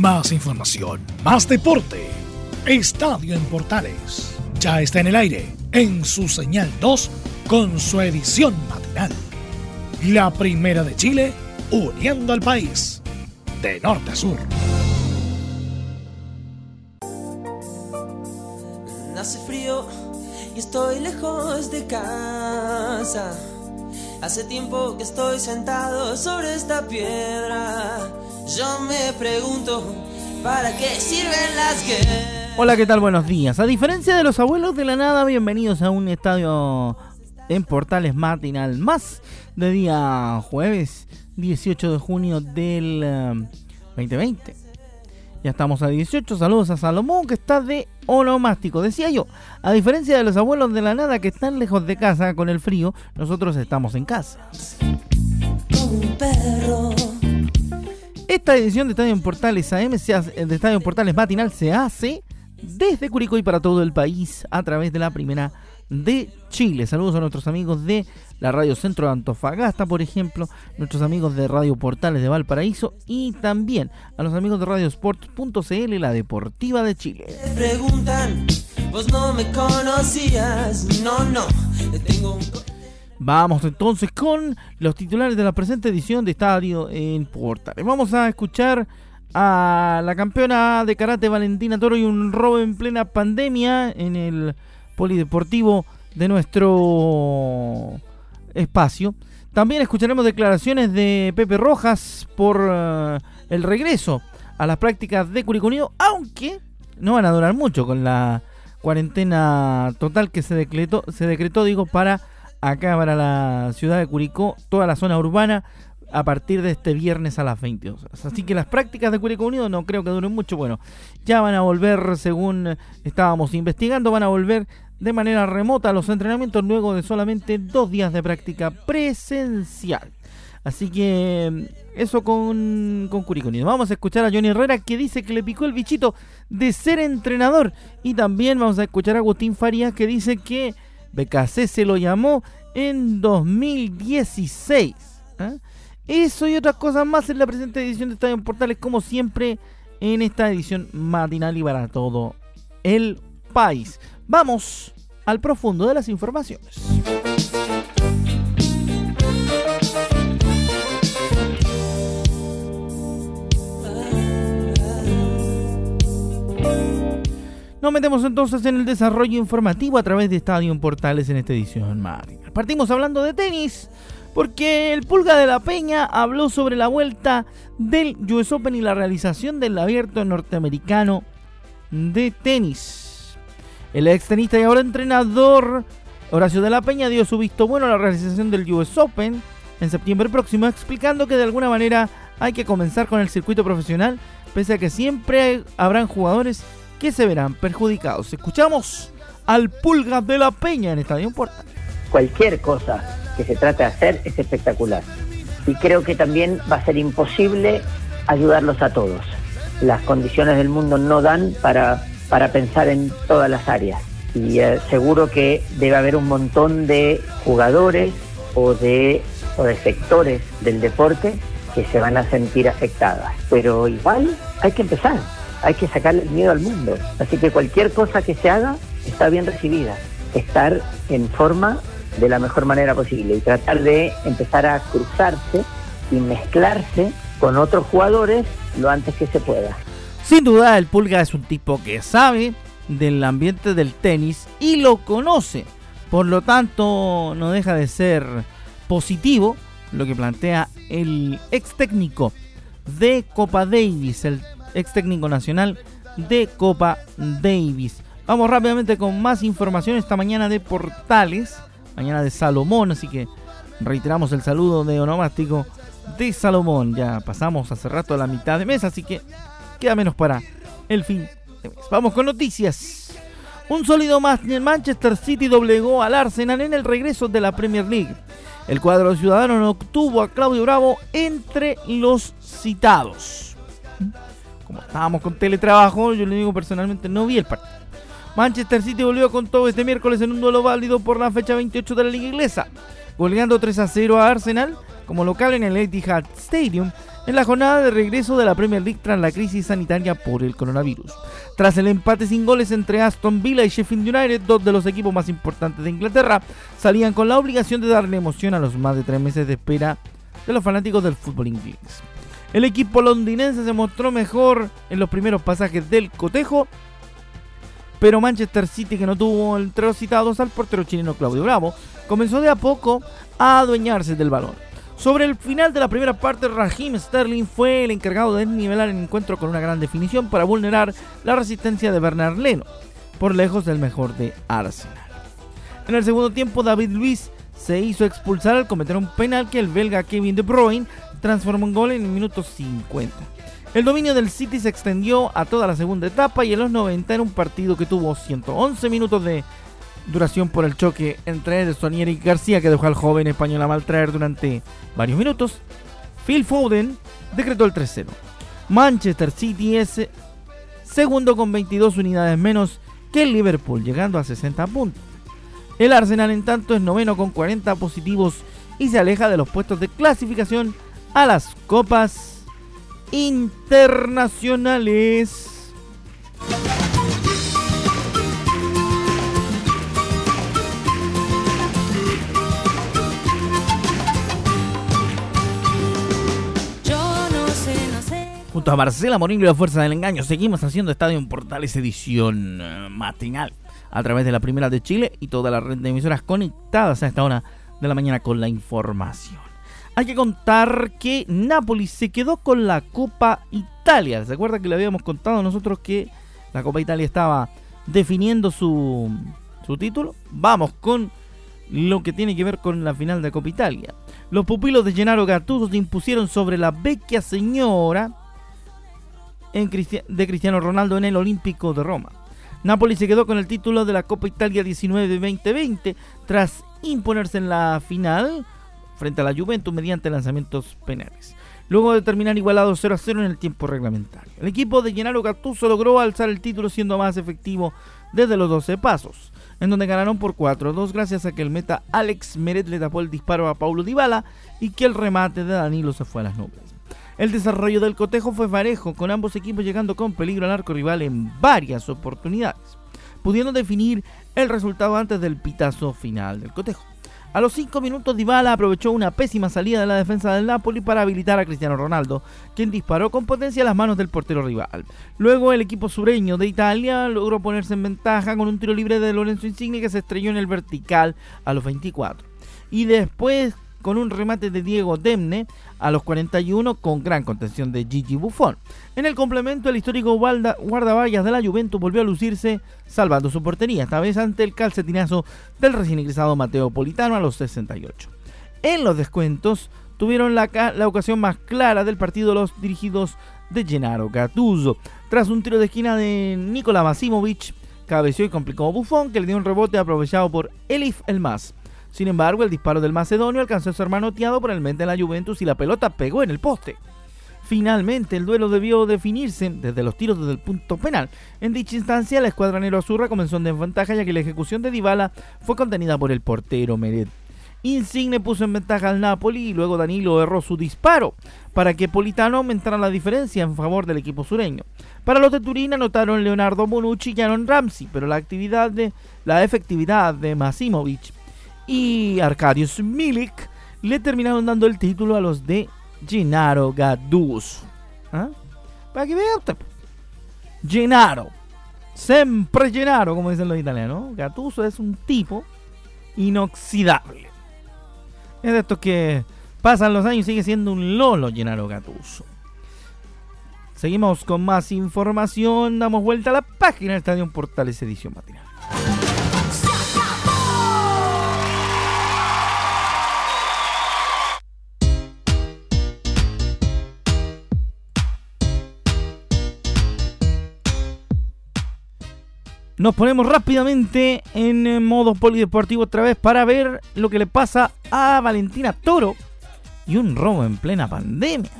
Más información, más deporte. Estadio en Portales. Ya está en el aire, en su señal 2, con su edición matinal. La primera de Chile, uniendo al país, de norte a sur. Hace frío y estoy lejos de casa. Hace tiempo que estoy sentado sobre esta piedra. Yo me pregunto, ¿para qué sirven las guerras? Hola, ¿qué tal? Buenos días. A diferencia de los abuelos de la nada, bienvenidos a un estadio en Portales Matinal más de día jueves 18 de junio del 2020. Eh, ya estamos a 18. Saludos a Salomón que está de onomástico. Decía yo, a diferencia de los abuelos de la nada que están lejos de casa con el frío, nosotros estamos en casa. un perro. Esta edición de Estadio en Portales AM, de Estadio Portales Matinal, se hace desde Curicó y para todo el país a través de la primera de Chile. Saludos a nuestros amigos de la Radio Centro de Antofagasta, por ejemplo, nuestros amigos de Radio Portales de Valparaíso y también a los amigos de Radiosport.cl, la Deportiva de Chile. Preguntan, vos no me conocías, no, no, tengo un... Vamos entonces con los titulares de la presente edición de Estadio en Portales. Vamos a escuchar a la campeona de karate Valentina Toro y un robo en plena pandemia en el polideportivo de nuestro espacio. También escucharemos declaraciones de Pepe Rojas por eh, el regreso a las prácticas de Curicunido, aunque no van a durar mucho con la cuarentena total que se decretó, se decretó digo, para acá para la ciudad de Curicó, toda la zona urbana, a partir de este viernes a las 22 horas. Así que las prácticas de Curicó Unido no creo que duren mucho. Bueno, ya van a volver, según estábamos investigando, van a volver de manera remota a los entrenamientos luego de solamente dos días de práctica presencial. Así que eso con, con Curicó Unido. Vamos a escuchar a Johnny Herrera que dice que le picó el bichito de ser entrenador. Y también vamos a escuchar a Agustín Farías que dice que BKC se lo llamó en 2016. ¿eh? Eso y otras cosas más en la presente edición de Estadio Portales, como siempre en esta edición matinal y para todo el país. Vamos al profundo de las informaciones. Nos metemos entonces en el desarrollo informativo a través de Estadio Portales en esta edición. Partimos hablando de tenis, porque el Pulga de la Peña habló sobre la vuelta del US Open y la realización del abierto norteamericano de tenis. El ex tenista y ahora entrenador Horacio de la Peña dio su visto bueno a la realización del US Open en septiembre próximo, explicando que de alguna manera hay que comenzar con el circuito profesional, pese a que siempre habrán jugadores que se verán perjudicados. Escuchamos al Pulga de la Peña en Estadio Porta. Cualquier cosa que se trate de hacer es espectacular. Y creo que también va a ser imposible ayudarlos a todos. Las condiciones del mundo no dan para, para pensar en todas las áreas. Y eh, seguro que debe haber un montón de jugadores o de, o de sectores del deporte que se van a sentir afectadas. Pero igual hay que empezar hay que sacarle el miedo al mundo. Así que cualquier cosa que se haga está bien recibida. Estar en forma de la mejor manera posible y tratar de empezar a cruzarse y mezclarse con otros jugadores lo antes que se pueda. Sin duda, el Pulga es un tipo que sabe del ambiente del tenis y lo conoce. Por lo tanto, no deja de ser positivo lo que plantea el ex técnico de Copa Davis, el ex técnico nacional de Copa Davis. Vamos rápidamente con más información esta mañana de Portales, mañana de Salomón, así que reiteramos el saludo de onomástico de Salomón. Ya pasamos hace rato a la mitad de mes, así que queda menos para el fin de mes. Vamos con noticias. Un sólido más en Manchester City doblegó al Arsenal en el regreso de la Premier League. El cuadro ciudadano no obtuvo a Claudio Bravo entre los citados como estábamos con teletrabajo, yo le digo personalmente no vi el partido. Manchester City volvió con todo este miércoles en un duelo válido por la fecha 28 de la Liga Inglesa, goleando 3 a 0 a Arsenal como local en el Etihad Stadium en la jornada de regreso de la Premier League tras la crisis sanitaria por el coronavirus. Tras el empate sin goles entre Aston Villa y Sheffield United, dos de los equipos más importantes de Inglaterra, salían con la obligación de darle emoción a los más de tres meses de espera de los fanáticos del fútbol inglés. El equipo londinense se mostró mejor en los primeros pasajes del cotejo, pero Manchester City, que no tuvo entre los citados al portero chileno Claudio Bravo, comenzó de a poco a adueñarse del balón. Sobre el final de la primera parte, Raheem Sterling fue el encargado de nivelar el encuentro con una gran definición para vulnerar la resistencia de Bernard Leno, por lejos del mejor de Arsenal. En el segundo tiempo, David Luiz se hizo expulsar al cometer un penal que el belga Kevin De Bruyne transformó en gol en el minuto 50. El dominio del City se extendió a toda la segunda etapa y en los 90 era un partido que tuvo 111 minutos de duración por el choque entre Ederson y García que dejó al joven español a maltraer durante varios minutos, Phil Foden decretó el 3-0. Manchester City es segundo con 22 unidades menos que el Liverpool, llegando a 60 puntos. El Arsenal en tanto es noveno con 40 positivos y se aleja de los puestos de clasificación a las copas internacionales. Junto a Marcela Morillo y la Fuerza del Engaño, seguimos haciendo Estadio en Portales edición eh, matinal a través de la Primera de Chile y toda la red de emisoras conectadas a esta hora de la mañana con la información. Hay que contar que Napoli se quedó con la Copa Italia. ¿Se acuerda que le habíamos contado nosotros que la Copa Italia estaba definiendo su, su título? Vamos con lo que tiene que ver con la final de Copa Italia. Los pupilos de Gennaro Gattuso se impusieron sobre la vecchia señora de Cristiano Ronaldo en el Olímpico de Roma. Napoli se quedó con el título de la Copa Italia 19-2020 tras imponerse en la final frente a la Juventus mediante lanzamientos penales. Luego de terminar igualado 0 0 en el tiempo reglamentario. El equipo de Gennaro Gattuso logró alzar el título siendo más efectivo desde los 12 pasos, en donde ganaron por 4-2 gracias a que el meta Alex Meret le tapó el disparo a Paulo Dybala y que el remate de Danilo se fue a las nubes. El desarrollo del cotejo fue parejo, con ambos equipos llegando con peligro al arco rival en varias oportunidades, pudiendo definir el resultado antes del pitazo final del cotejo. A los 5 minutos Dybala aprovechó una pésima salida de la defensa del Napoli para habilitar a Cristiano Ronaldo, quien disparó con potencia a las manos del portero rival. Luego el equipo sureño de Italia logró ponerse en ventaja con un tiro libre de Lorenzo Insigne que se estrelló en el vertical a los 24. Y después con un remate de Diego Demne a los 41 con gran contención de Gigi Buffon. En el complemento, el histórico guardaballas de la Juventus volvió a lucirse salvando su portería, esta vez ante el calcetinazo del recién ingresado Mateo Politano a los 68. En los descuentos tuvieron la, ocasión más clara del partido los dirigidos de Gennaro Gattuso. Tras un tiro de esquina de Nikola Masimovic, cabeció y complicó Buffon, que le dio un rebote aprovechado por Elif Elmas. Sin embargo, el disparo del macedonio alcanzó a ser manoteado por el mente de la Juventus y la pelota pegó en el poste. Finalmente, el duelo debió definirse desde los tiros desde el punto penal. En dicha instancia, la escuadra Azurra comenzó en desventaja ya que la ejecución de Dybala fue contenida por el portero Meret. Insigne puso en ventaja al Napoli y luego Danilo erró su disparo para que Politano aumentara la diferencia en favor del equipo sureño. Para los de Turín anotaron Leonardo Bonucci y Aaron Ramsey, pero la actividad de la efectividad de Masimovic y Arkadiusz Milik le terminaron dando el título a los de Gennaro Gattuso. ¿Ah? Para que vea usted. Gennaro. Siempre Gennaro, como dicen los italianos. Gattuso es un tipo inoxidable. Es de estos que pasan los años y sigue siendo un lolo Gennaro Gattuso. Seguimos con más información. Damos vuelta a la página del Estadio Portales Edición Matinal. Nos ponemos rápidamente en modo polideportivo otra vez para ver lo que le pasa a Valentina Toro y un robo en plena pandemia.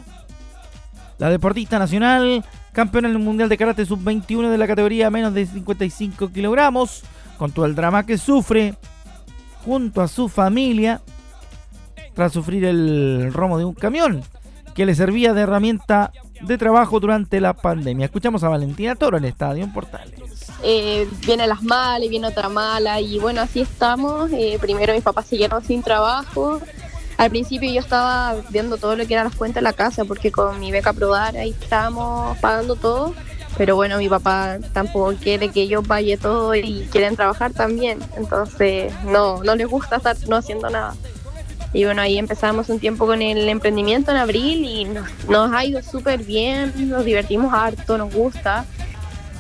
La deportista nacional, campeona en el Mundial de Karate Sub-21 de la categoría menos de 55 kilogramos, con todo el drama que sufre, junto a su familia, tras sufrir el romo de un camión que le servía de herramienta de trabajo durante la pandemia. Escuchamos a Valentina Toro en el Estadio Portales. Eh, viene las malas viene otra mala y bueno, así estamos. Eh, primero mis papás siguieron sin trabajo. Al principio yo estaba viendo todo lo que era las cuentas de la casa porque con mi beca probar ahí estábamos pagando todo. Pero bueno, mi papá tampoco quiere que yo pague todo y quieren trabajar también. Entonces no, no les gusta estar no haciendo nada. Y bueno, ahí empezamos un tiempo con el emprendimiento en abril y nos, nos ha ido súper bien, nos divertimos harto, nos gusta.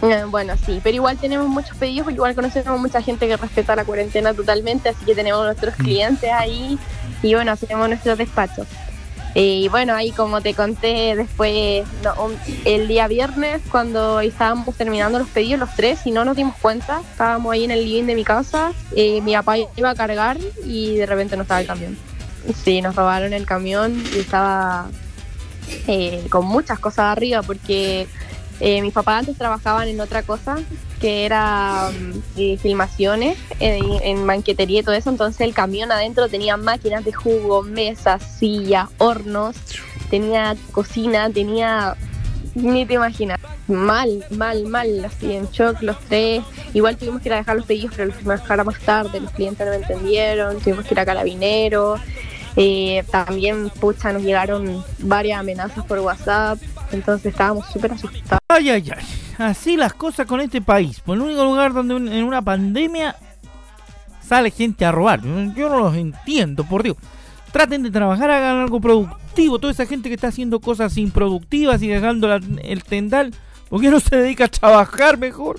Eh, Bueno, sí, pero igual tenemos muchos pedidos, porque igual conocemos mucha gente que respeta la cuarentena totalmente, así que tenemos nuestros clientes ahí y bueno, hacemos nuestros despachos. Eh, Y bueno, ahí como te conté después, no, un- el día viernes, cuando estábamos terminando los pedidos los tres y no nos dimos cuenta, estábamos ahí en el living de mi casa, eh, mi papá iba a cargar y de repente no estaba el camión. Sí, nos robaron el camión y estaba eh, con muchas cosas arriba porque eh, mis papás antes trabajaban en otra cosa que era mm, eh, filmaciones en, en banquetería y todo eso, entonces el camión adentro tenía máquinas de jugo, mesas, sillas, hornos, tenía cocina, tenía ni te imaginas. Mal, mal, mal, así en shock los tres. Igual tuvimos que ir a dejar los pedidos, pero los tuvimos que dejar más tarde, los clientes no me entendieron, tuvimos que ir a carabineros. Eh, también, pucha, nos llegaron varias amenazas por WhatsApp, entonces estábamos súper asustados. Ay, ay, ay. Así las cosas con este país. Por el único lugar donde en una pandemia sale gente a robar. Yo no los entiendo, por Dios. Traten de trabajar, hagan algo productivo. Toda esa gente que está haciendo cosas improductivas y dejando la- el tendal, ¿por qué no se dedica a trabajar mejor?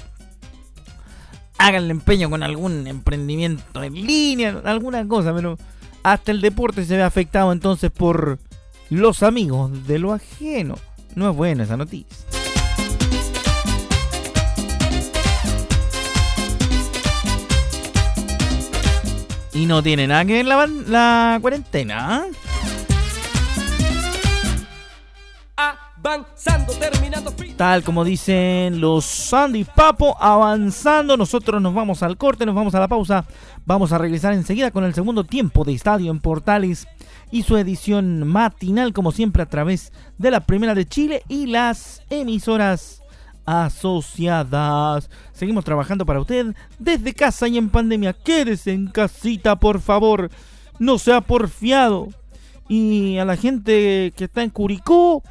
Háganle empeño con algún emprendimiento en línea, alguna cosa, pero hasta el deporte se ve afectado entonces por los amigos de lo ajeno. No es buena esa noticia. Y no tiene nada que ver la, la cuarentena. ¿ah? Tal como dicen los Sandy Papo, avanzando. Nosotros nos vamos al corte, nos vamos a la pausa. Vamos a regresar enseguida con el segundo tiempo de Estadio en Portales y su edición matinal, como siempre, a través de la Primera de Chile y las emisoras asociadas. Seguimos trabajando para usted desde casa y en pandemia. Quédese en casita, por favor. No sea porfiado. Y a la gente que está en Curicó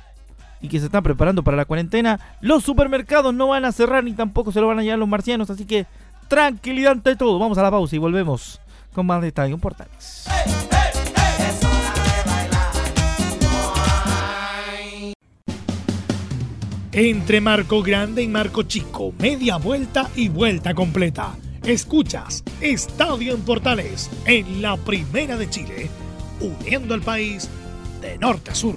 y que se está preparando para la cuarentena, los supermercados no van a cerrar ni tampoco se lo van a llevar los marcianos. Así que tranquilidad ante todo. Vamos a la pausa y volvemos con más de Estadio en Portales. Entre Marco Grande y Marco Chico, media vuelta y vuelta completa. Escuchas Estadio en Portales en la Primera de Chile, uniendo al país de norte a sur.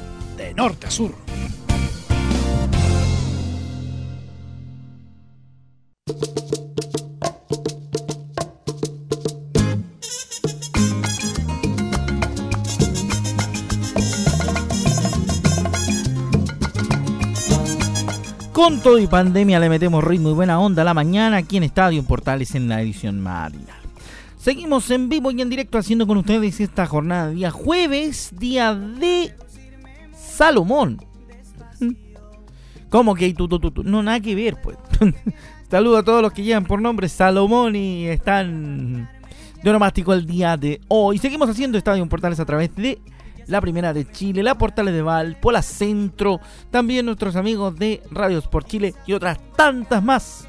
de norte a sur. Con todo y pandemia le metemos ritmo y buena onda a la mañana aquí en Estadio Portales en la edición matinal. Seguimos en vivo y en directo haciendo con ustedes esta jornada de día jueves, día de Salomón. ¿Cómo que tú, tú, tú, No, nada que ver, pues. Saludo a todos los que llevan por nombre Salomón y están de onomástico el día de hoy. Seguimos haciendo Estadio Portales a través de la primera de Chile, la Portales de Val, Pola Centro, también nuestros amigos de Radios por Chile y otras tantas más.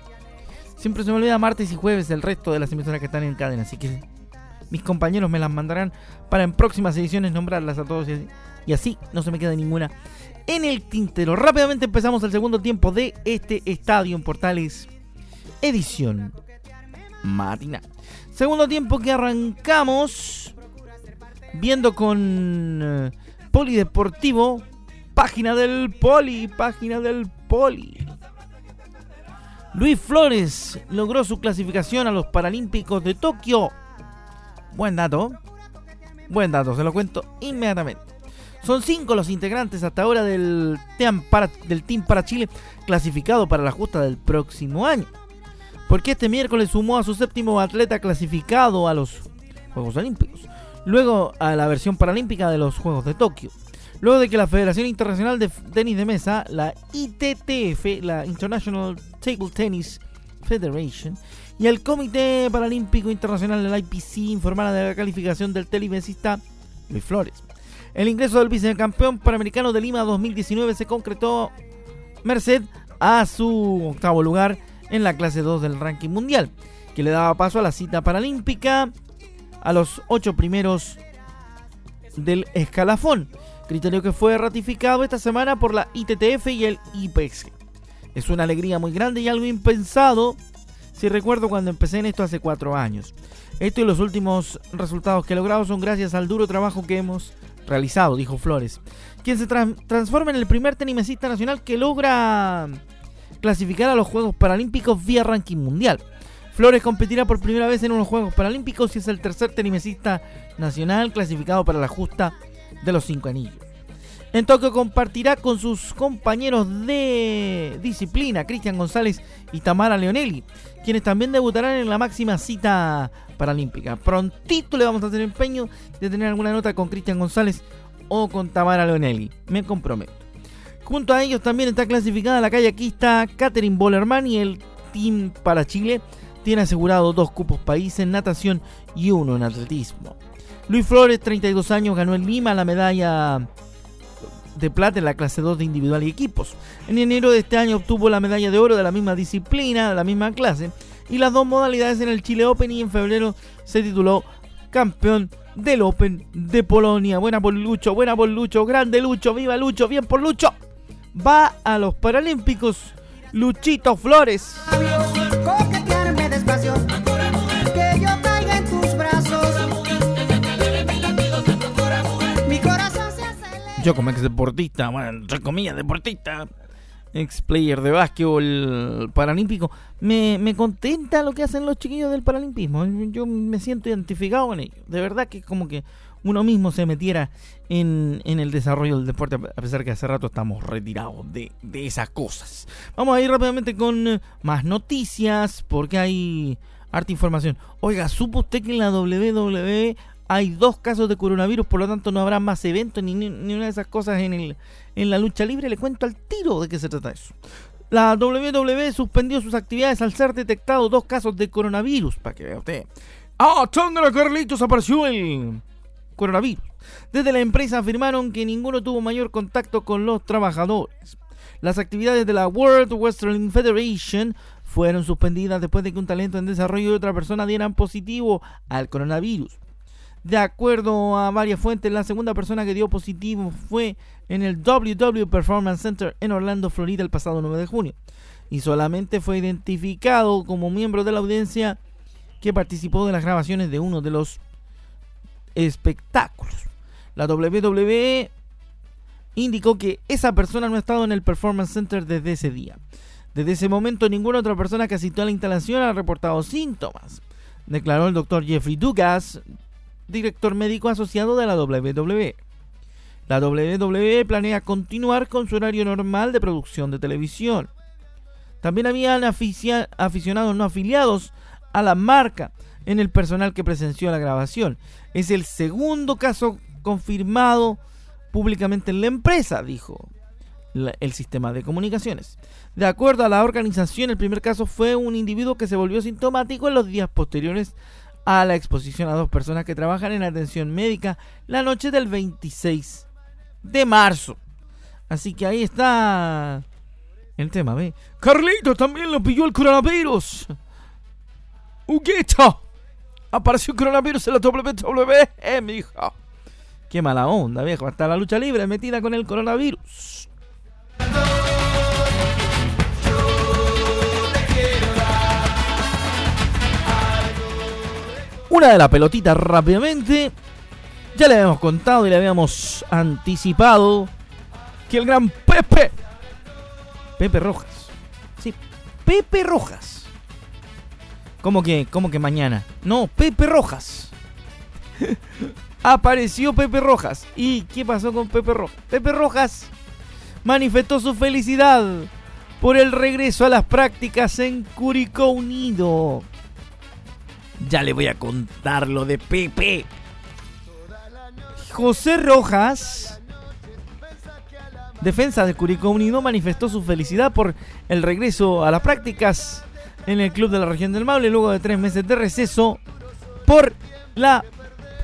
Siempre se me olvida martes y jueves el resto de las emisoras que están en cadena, así que mis compañeros me las mandarán para en próximas ediciones nombrarlas a todos y así, no se me queda ninguna en el tintero. Rápidamente empezamos el segundo tiempo de este estadio en Portales, edición matinal. Segundo tiempo que arrancamos viendo con eh, Polideportivo, página del Poli, página del Poli. Luis Flores logró su clasificación a los Paralímpicos de Tokio. Buen dato. Buen dato, se lo cuento inmediatamente. Son cinco los integrantes hasta ahora del Team para, del team para Chile clasificado para la justa del próximo año. Porque este miércoles sumó a su séptimo atleta clasificado a los Juegos Olímpicos luego a la versión paralímpica de los Juegos de Tokio. Luego de que la Federación Internacional de Tenis de Mesa, la ITTF, la International Table Tennis Federation, y el Comité Paralímpico Internacional del IPC informaron de la calificación del telemesista Luis Flores. El ingreso del vicecampeón panamericano de Lima 2019 se concretó merced a su octavo lugar en la clase 2 del ranking mundial, que le daba paso a la cita paralímpica a los ocho primeros del escalafón, criterio que fue ratificado esta semana por la ITTF y el IPEX. Es una alegría muy grande y algo impensado si recuerdo cuando empecé en esto hace cuatro años. Esto y los últimos resultados que he logrado son gracias al duro trabajo que hemos realizado, dijo Flores, quien se transforma en el primer tenimesista nacional que logra clasificar a los Juegos Paralímpicos vía ranking mundial. Flores competirá por primera vez en unos Juegos Paralímpicos y es el tercer tenimesista nacional clasificado para la justa de los cinco anillos. En Tokio compartirá con sus compañeros de disciplina, Cristian González y Tamara Leonelli, quienes también debutarán en la máxima cita paralímpica. Prontito le vamos a hacer empeño de tener alguna nota con Cristian González o con Tamara Leonelli. Me comprometo. Junto a ellos también está clasificada la kayakista Catherine Bollerman y el Team para Chile tiene asegurado dos cupos país en natación y uno en atletismo. Luis Flores, 32 años, ganó en Lima la medalla de plata en la clase 2 de individual y equipos. En enero de este año obtuvo la medalla de oro de la misma disciplina, de la misma clase, y las dos modalidades en el Chile Open y en febrero se tituló campeón del Open de Polonia. Buena por Lucho, buena por Lucho, grande Lucho, viva Lucho, bien por Lucho. Va a los Paralímpicos Luchito Flores. Yo como ex deportista, bueno, entre comillas deportista, ex player de básquetbol paralímpico, me, me contenta lo que hacen los chiquillos del paralimpismo. Yo me siento identificado con ellos. De verdad que es como que uno mismo se metiera en, en, el desarrollo del deporte, a pesar que hace rato estamos retirados de, de esas cosas. Vamos a ir rápidamente con más noticias, porque hay harta información. Oiga, ¿supo usted que en la WWE hay dos casos de coronavirus, por lo tanto no habrá más eventos ni, ni, una de esas cosas en, el, en la lucha libre? Le cuento al tiro de qué se trata eso. La WWE suspendió sus actividades al ser detectados dos casos de coronavirus, para que vea usted. ¡Ah, Chandra Carlitos apareció el coronavirus! Desde la empresa afirmaron que ninguno tuvo mayor contacto con los trabajadores. Las actividades de la World Wrestling Federation fueron suspendidas después de que un talento en desarrollo y otra persona dieran positivo al coronavirus. De acuerdo a varias fuentes, la segunda persona que dio positivo fue en el WW Performance Center en Orlando, Florida, el pasado 9 de junio. Y solamente fue identificado como miembro de la audiencia que participó de las grabaciones de uno de los espectáculos. La WWE indicó que esa persona no ha estado en el Performance Center desde ese día. Desde ese momento, ninguna otra persona que asistió a la instalación ha reportado síntomas, declaró el doctor Jeffrey Dugas, director médico asociado de la WWE. La WWE planea continuar con su horario normal de producción de televisión. También habían aficionados no afiliados a la marca en el personal que presenció la grabación. Es el segundo caso confirmado públicamente en la empresa, dijo el sistema de comunicaciones. De acuerdo a la organización, el primer caso fue un individuo que se volvió sintomático en los días posteriores a la exposición a dos personas que trabajan en atención médica la noche del 26 de marzo. Así que ahí está el tema, ¿ve? Carlito también lo pilló el coronavirus. Huguito. Apareció el coronavirus en la WWE, mi hija. Qué mala onda, viejo. Hasta la lucha libre metida con el coronavirus. Una de la pelotita rápidamente. Ya le habíamos contado y le habíamos anticipado que el gran Pepe. Pepe Rojas. Sí, Pepe Rojas. ¿Cómo que, cómo que mañana? No, Pepe Rojas. Apareció Pepe Rojas. ¿Y qué pasó con Pepe Rojas? Pepe Rojas manifestó su felicidad por el regreso a las prácticas en Curicó Unido. Ya le voy a contar lo de Pepe. José Rojas, defensa de Curicó Unido, manifestó su felicidad por el regreso a las prácticas en el club de la región del Maule luego de tres meses de receso por la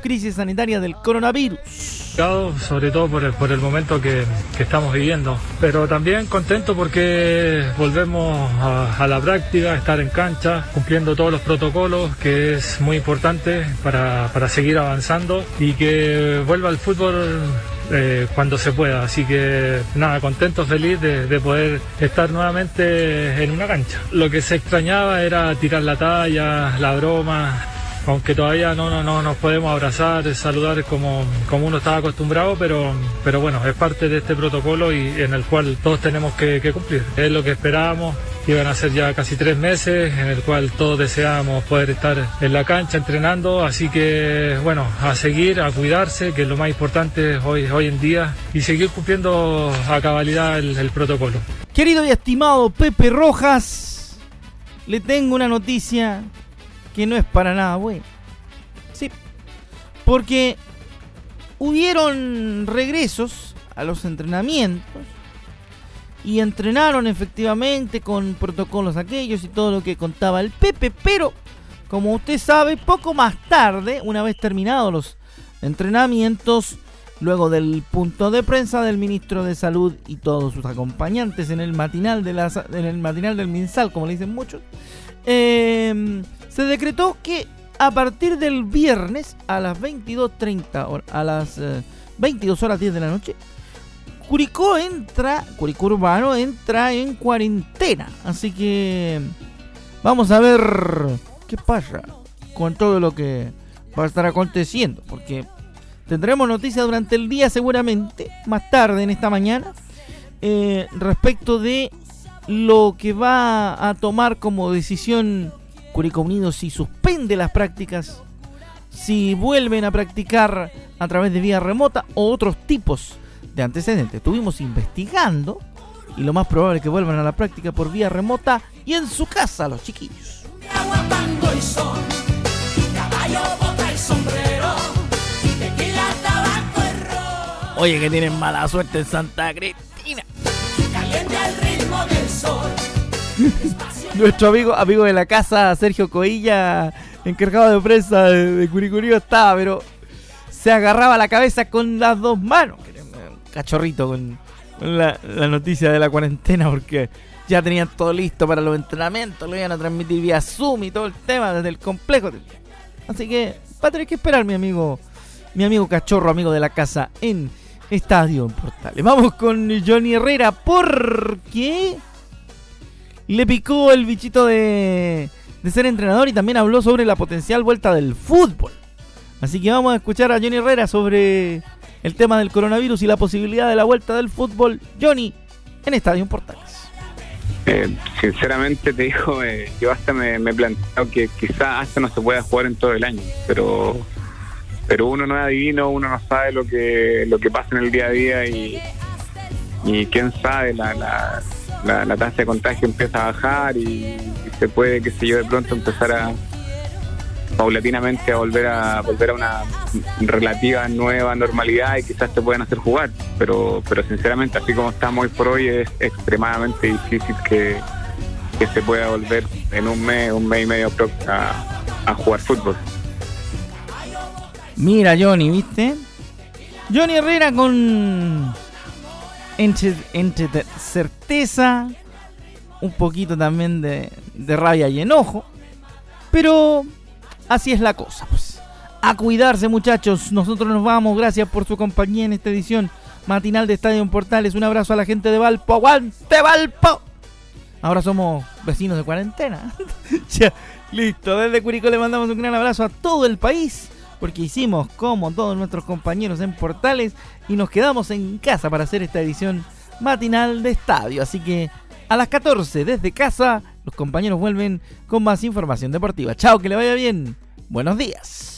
crisis sanitaria del coronavirus sobre todo por el, momento que, estamos viviendo, pero también contento porque volvemos a, la práctica, estar en cancha, cumpliendo todos los protocolos, que es muy importante para, seguir avanzando y que vuelva el fútbol eh, cuando se pueda. Así que nada, contento, feliz de, de, poder estar nuevamente en una cancha. Lo que se extrañaba era tirar la talla, la broma, aunque todavía no, no, no nos podemos abrazar, saludar como, como uno estaba acostumbrado, pero, pero bueno, es parte de este protocolo y en el cual todos tenemos que, cumplir. Es lo que esperábamos, iban a ser ya casi tres meses en el cual todos deseábamos poder estar en la cancha entrenando, así que bueno, a seguir, a cuidarse, que es lo más importante hoy, hoy en día, y seguir cumpliendo a cabalidad el, el protocolo. Querido y estimado Pepe Rojas, le tengo una noticia que no es para nada bueno. Sí, porque hubieron regresos a los entrenamientos y entrenaron efectivamente con protocolos aquellos y todo lo que contaba el Pepe, pero como usted sabe, poco más tarde, una vez terminados los entrenamientos, luego del punto de prensa del ministro de Salud y todos sus acompañantes en el matinal, de la, en el matinal del Minsal, como le dicen muchos, eh, se decretó que a partir del viernes a las 22.30 a las 22 eh, horas 10 de la noche, Curicó entra, Curicó Urbano entra en cuarentena. Así que vamos a ver qué pasa con todo lo que va a estar aconteciendo. Porque tendremos noticias durante el día seguramente, más tarde en esta mañana, eh, respecto de lo que va a tomar como decisión Curicó Unido si suspende las prácticas, si vuelven a practicar a través de vía remota o otros tipos de antecedentes. Estuvimos investigando y lo más probable es que vuelvan a la práctica por vía remota y en su casa los chiquillos. Oye, que tienen mala suerte en Santa Cristina. Nuestro amigo, amigo de la casa, Sergio Coilla, encargado de prensa de, de Curicurío, estaba, pero se agarraba la cabeza con las dos manos. Cachorrito con, la, noticia de la cuarentena, porque ya tenían todo listo para los entrenamientos, lo iban a transmitir vía Zoom y todo el tema desde el complejo. Así que va a tener que esperar mi amigo, mi amigo cachorro, amigo de la casa en Estadio Portales. Vamos con Johnny Herrera porque le picó el bichito de, de ser entrenador y también habló sobre la potencial vuelta del fútbol. Así que vamos a escuchar a Johnny Herrera sobre el tema del coronavirus y la posibilidad de la vuelta del fútbol. Johnny, en Estadio Portales. Eh, sinceramente te digo, eh, yo hasta me, he planteado que quizás hasta no se pueda jugar en todo el año, pero pero uno no es adivino, uno no sabe lo que lo que pasa en el día a día y, y quién sabe, la, la, tasa de contagio empieza a bajar y, se puede, qué sé yo, de pronto empezar a paulatinamente a volver a volver a una relativa nueva normalidad y quizás te puedan hacer jugar, pero pero sinceramente así como estamos hoy por hoy es extremadamente difícil que, que se pueda volver en un mes, un mes y medio a, a jugar fútbol. Mira, Johnny, ¿viste? Johnny Herrera con. Entre, certeza, un poquito también de, de rabia y enojo. Pero así es la cosa, pues. A cuidarse, muchachos. Nosotros nos vamos. Gracias por su compañía en esta edición matinal de Estadio Portales. Un abrazo a la gente de Valpo. ¡Aguante, Valpo! Ahora somos vecinos de cuarentena. ya, listo. Desde Curicó le mandamos un gran abrazo a todo el país porque hicimos como todos nuestros compañeros en Portales y nos quedamos en casa para hacer esta edición matinal de estadio. Así que a las 14 desde casa los compañeros vuelven con más información deportiva. Chao, que le vaya bien. Buenos días.